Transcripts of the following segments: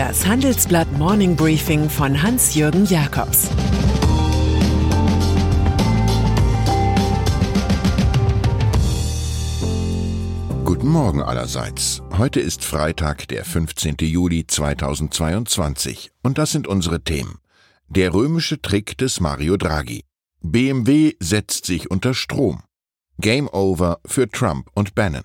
Das Handelsblatt Morning Briefing von Hans-Jürgen Jakobs Guten Morgen allerseits. Heute ist Freitag, der 15. Juli 2022 und das sind unsere Themen. Der römische Trick des Mario Draghi. BMW setzt sich unter Strom. Game Over für Trump und Bannon.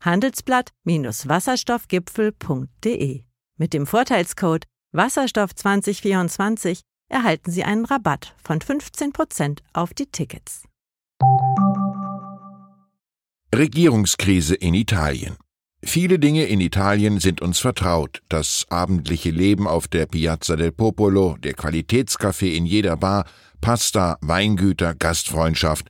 handelsblatt-wasserstoffgipfel.de. Mit dem Vorteilscode Wasserstoff 2024 erhalten Sie einen Rabatt von 15% auf die Tickets. Regierungskrise in Italien. Viele Dinge in Italien sind uns vertraut. Das abendliche Leben auf der Piazza del Popolo, der Qualitätskaffee in jeder Bar, Pasta, Weingüter, Gastfreundschaft.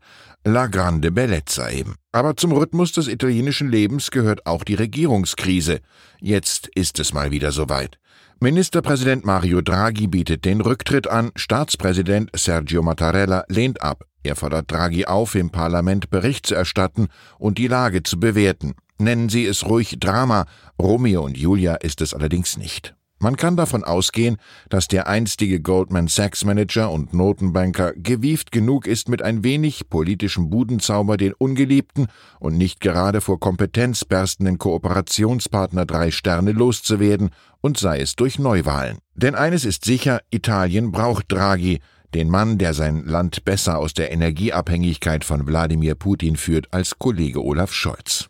La grande bellezza eben. Aber zum Rhythmus des italienischen Lebens gehört auch die Regierungskrise. Jetzt ist es mal wieder soweit. Ministerpräsident Mario Draghi bietet den Rücktritt an, Staatspräsident Sergio Mattarella lehnt ab. Er fordert Draghi auf, im Parlament Bericht zu erstatten und die Lage zu bewerten. Nennen Sie es ruhig Drama, Romeo und Julia ist es allerdings nicht. Man kann davon ausgehen, dass der einstige Goldman Sachs Manager und Notenbanker gewieft genug ist, mit ein wenig politischem Budenzauber den ungeliebten und nicht gerade vor Kompetenz berstenden Kooperationspartner drei Sterne loszuwerden, und sei es durch Neuwahlen. Denn eines ist sicher, Italien braucht Draghi, den Mann, der sein Land besser aus der Energieabhängigkeit von Wladimir Putin führt als Kollege Olaf Scholz.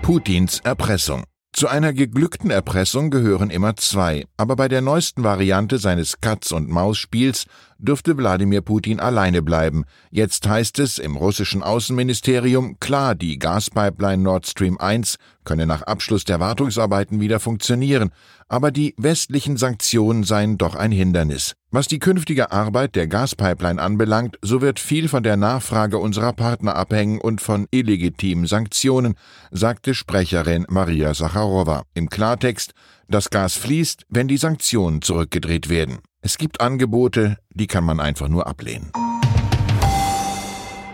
Putins Erpressung zu einer geglückten Erpressung gehören immer zwei, aber bei der neuesten Variante seines Katz-und-Maus-Spiels dürfte Wladimir Putin alleine bleiben. Jetzt heißt es im russischen Außenministerium, klar, die Gaspipeline Nord Stream 1 könne nach Abschluss der Wartungsarbeiten wieder funktionieren, aber die westlichen Sanktionen seien doch ein Hindernis. Was die künftige Arbeit der Gaspipeline anbelangt, so wird viel von der Nachfrage unserer Partner abhängen und von illegitimen Sanktionen, sagte Sprecherin Maria Sacharowa. Im Klartext, das Gas fließt, wenn die Sanktionen zurückgedreht werden. Es gibt Angebote, die kann man einfach nur ablehnen.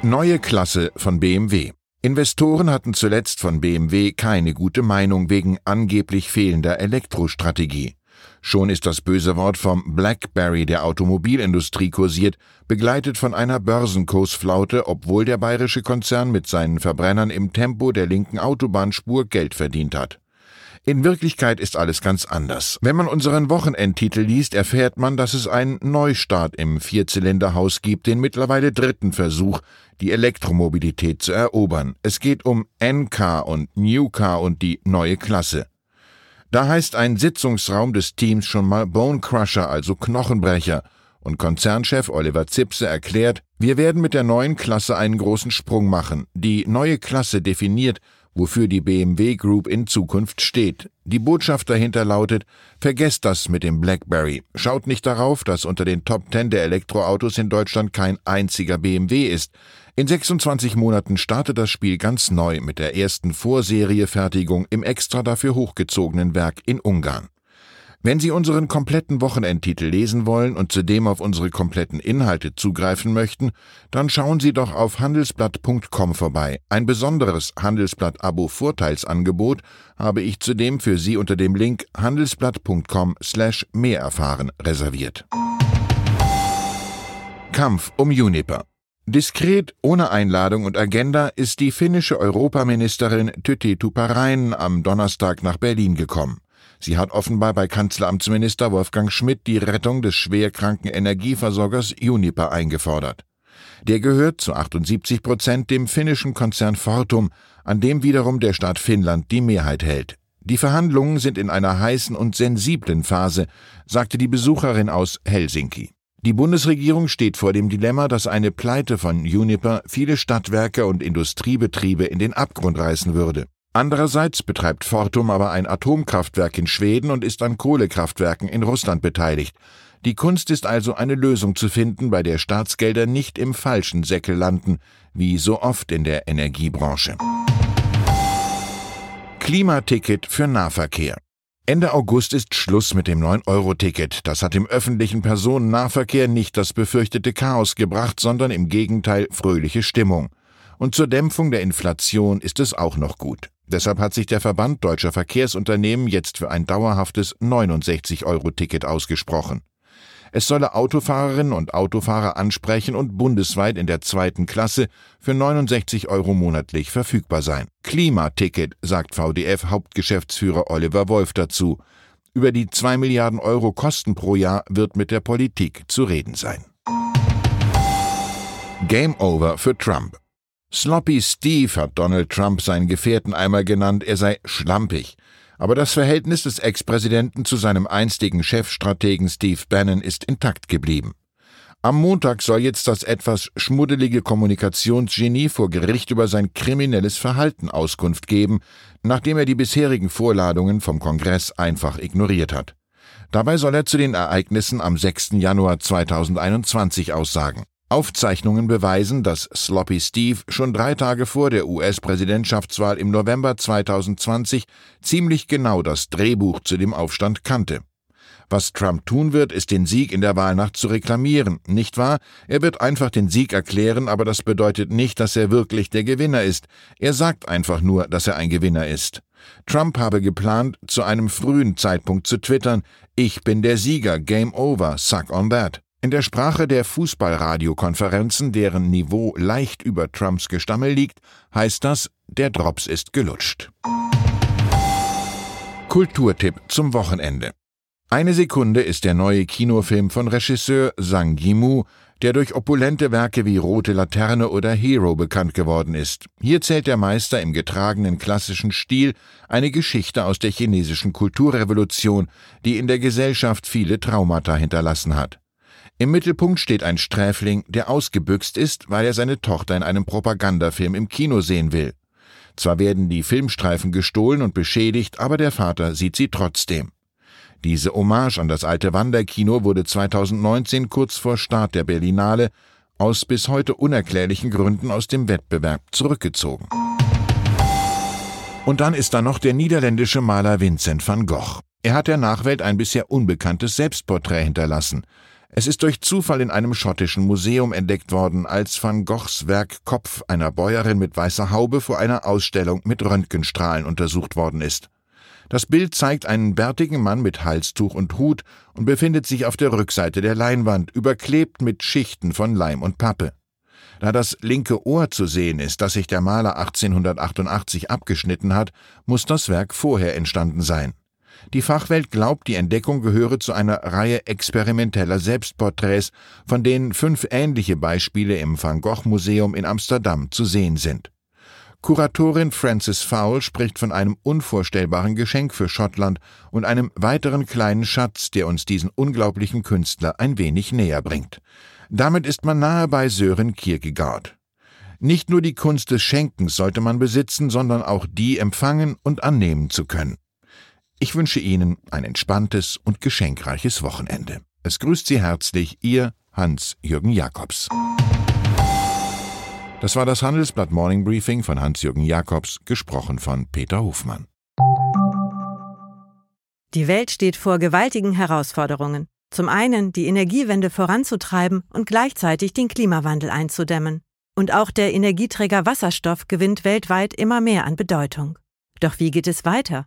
Neue Klasse von BMW. Investoren hatten zuletzt von BMW keine gute Meinung wegen angeblich fehlender Elektrostrategie. Schon ist das böse Wort vom Blackberry der Automobilindustrie kursiert, begleitet von einer Börsenkursflaute, obwohl der bayerische Konzern mit seinen Verbrennern im Tempo der linken Autobahnspur Geld verdient hat. In Wirklichkeit ist alles ganz anders. Wenn man unseren Wochenendtitel liest, erfährt man, dass es einen Neustart im Vierzylinderhaus gibt, den mittlerweile dritten Versuch, die Elektromobilität zu erobern. Es geht um NK und New Car und die neue Klasse. Da heißt ein Sitzungsraum des Teams schon mal Bone Crusher, also Knochenbrecher. Und Konzernchef Oliver Zipse erklärt, wir werden mit der neuen Klasse einen großen Sprung machen. Die neue Klasse definiert, wofür die BMW Group in Zukunft steht. Die Botschaft dahinter lautet, vergesst das mit dem BlackBerry. Schaut nicht darauf, dass unter den Top 10 der Elektroautos in Deutschland kein einziger BMW ist. In 26 Monaten startet das Spiel ganz neu mit der ersten Vorseriefertigung im extra dafür hochgezogenen Werk in Ungarn. Wenn Sie unseren kompletten Wochenendtitel lesen wollen und zudem auf unsere kompletten Inhalte zugreifen möchten, dann schauen Sie doch auf handelsblatt.com vorbei. Ein besonderes Handelsblatt-Abo-Vorteilsangebot habe ich zudem für Sie unter dem Link handelsblatt.com slash mehr erfahren reserviert. Kampf um Juniper. Diskret, ohne Einladung und Agenda ist die finnische Europaministerin Tytti Tupparainen am Donnerstag nach Berlin gekommen. Sie hat offenbar bei Kanzleramtsminister Wolfgang Schmidt die Rettung des schwerkranken Energieversorgers Uniper eingefordert. Der gehört zu 78 Prozent dem finnischen Konzern Fortum, an dem wiederum der Staat Finnland die Mehrheit hält. Die Verhandlungen sind in einer heißen und sensiblen Phase, sagte die Besucherin aus Helsinki. Die Bundesregierung steht vor dem Dilemma, dass eine Pleite von Uniper viele Stadtwerke und Industriebetriebe in den Abgrund reißen würde. Andererseits betreibt Fortum aber ein Atomkraftwerk in Schweden und ist an Kohlekraftwerken in Russland beteiligt. Die Kunst ist also eine Lösung zu finden, bei der Staatsgelder nicht im falschen Säckel landen, wie so oft in der Energiebranche. Klimaticket für Nahverkehr. Ende August ist Schluss mit dem 9-Euro-Ticket. Das hat im öffentlichen Personennahverkehr nicht das befürchtete Chaos gebracht, sondern im Gegenteil fröhliche Stimmung. Und zur Dämpfung der Inflation ist es auch noch gut. Deshalb hat sich der Verband deutscher Verkehrsunternehmen jetzt für ein dauerhaftes 69-Euro-Ticket ausgesprochen. Es solle Autofahrerinnen und Autofahrer ansprechen und bundesweit in der zweiten Klasse für 69 Euro monatlich verfügbar sein. Klimaticket, sagt VDF-Hauptgeschäftsführer Oliver Wolf dazu. Über die 2 Milliarden Euro Kosten pro Jahr wird mit der Politik zu reden sein. Game Over für Trump. Sloppy Steve hat Donald Trump seinen Gefährten einmal genannt, er sei schlampig. Aber das Verhältnis des Ex-Präsidenten zu seinem einstigen Chefstrategen Steve Bannon ist intakt geblieben. Am Montag soll jetzt das etwas schmuddelige Kommunikationsgenie vor Gericht über sein kriminelles Verhalten Auskunft geben, nachdem er die bisherigen Vorladungen vom Kongress einfach ignoriert hat. Dabei soll er zu den Ereignissen am 6. Januar 2021 aussagen. Aufzeichnungen beweisen, dass Sloppy Steve schon drei Tage vor der US-Präsidentschaftswahl im November 2020 ziemlich genau das Drehbuch zu dem Aufstand kannte. Was Trump tun wird, ist den Sieg in der Wahlnacht zu reklamieren, nicht wahr? Er wird einfach den Sieg erklären, aber das bedeutet nicht, dass er wirklich der Gewinner ist. Er sagt einfach nur, dass er ein Gewinner ist. Trump habe geplant, zu einem frühen Zeitpunkt zu twittern, ich bin der Sieger, Game Over, suck on that. In der Sprache der Fußballradiokonferenzen, deren Niveau leicht über Trumps Gestammel liegt, heißt das, der Drops ist gelutscht. Kulturtipp zum Wochenende. Eine Sekunde ist der neue Kinofilm von Regisseur Zhang Yimou, der durch opulente Werke wie Rote Laterne oder Hero bekannt geworden ist. Hier zählt der Meister im getragenen klassischen Stil eine Geschichte aus der chinesischen Kulturrevolution, die in der Gesellschaft viele Traumata hinterlassen hat. Im Mittelpunkt steht ein Sträfling, der ausgebüxt ist, weil er seine Tochter in einem Propagandafilm im Kino sehen will. Zwar werden die Filmstreifen gestohlen und beschädigt, aber der Vater sieht sie trotzdem. Diese Hommage an das alte Wanderkino wurde 2019 kurz vor Start der Berlinale aus bis heute unerklärlichen Gründen aus dem Wettbewerb zurückgezogen. Und dann ist da noch der niederländische Maler Vincent van Gogh. Er hat der Nachwelt ein bisher unbekanntes Selbstporträt hinterlassen. Es ist durch Zufall in einem schottischen Museum entdeckt worden, als Van Goghs Werk Kopf einer Bäuerin mit weißer Haube vor einer Ausstellung mit Röntgenstrahlen untersucht worden ist. Das Bild zeigt einen bärtigen Mann mit Halstuch und Hut und befindet sich auf der Rückseite der Leinwand, überklebt mit Schichten von Leim und Pappe. Da das linke Ohr zu sehen ist, das sich der Maler 1888 abgeschnitten hat, muss das Werk vorher entstanden sein. Die Fachwelt glaubt, die Entdeckung gehöre zu einer Reihe experimenteller Selbstporträts, von denen fünf ähnliche Beispiele im Van Gogh Museum in Amsterdam zu sehen sind. Kuratorin Frances Fowle spricht von einem unvorstellbaren Geschenk für Schottland und einem weiteren kleinen Schatz, der uns diesen unglaublichen Künstler ein wenig näher bringt. Damit ist man nahe bei Sören Kierkegaard. Nicht nur die Kunst des Schenkens sollte man besitzen, sondern auch die empfangen und annehmen zu können. Ich wünsche Ihnen ein entspanntes und geschenkreiches Wochenende. Es grüßt Sie herzlich Ihr Hans-Jürgen Jakobs. Das war das Handelsblatt Morning Briefing von Hans-Jürgen Jakobs, gesprochen von Peter Hofmann. Die Welt steht vor gewaltigen Herausforderungen. Zum einen die Energiewende voranzutreiben und gleichzeitig den Klimawandel einzudämmen. Und auch der Energieträger Wasserstoff gewinnt weltweit immer mehr an Bedeutung. Doch wie geht es weiter?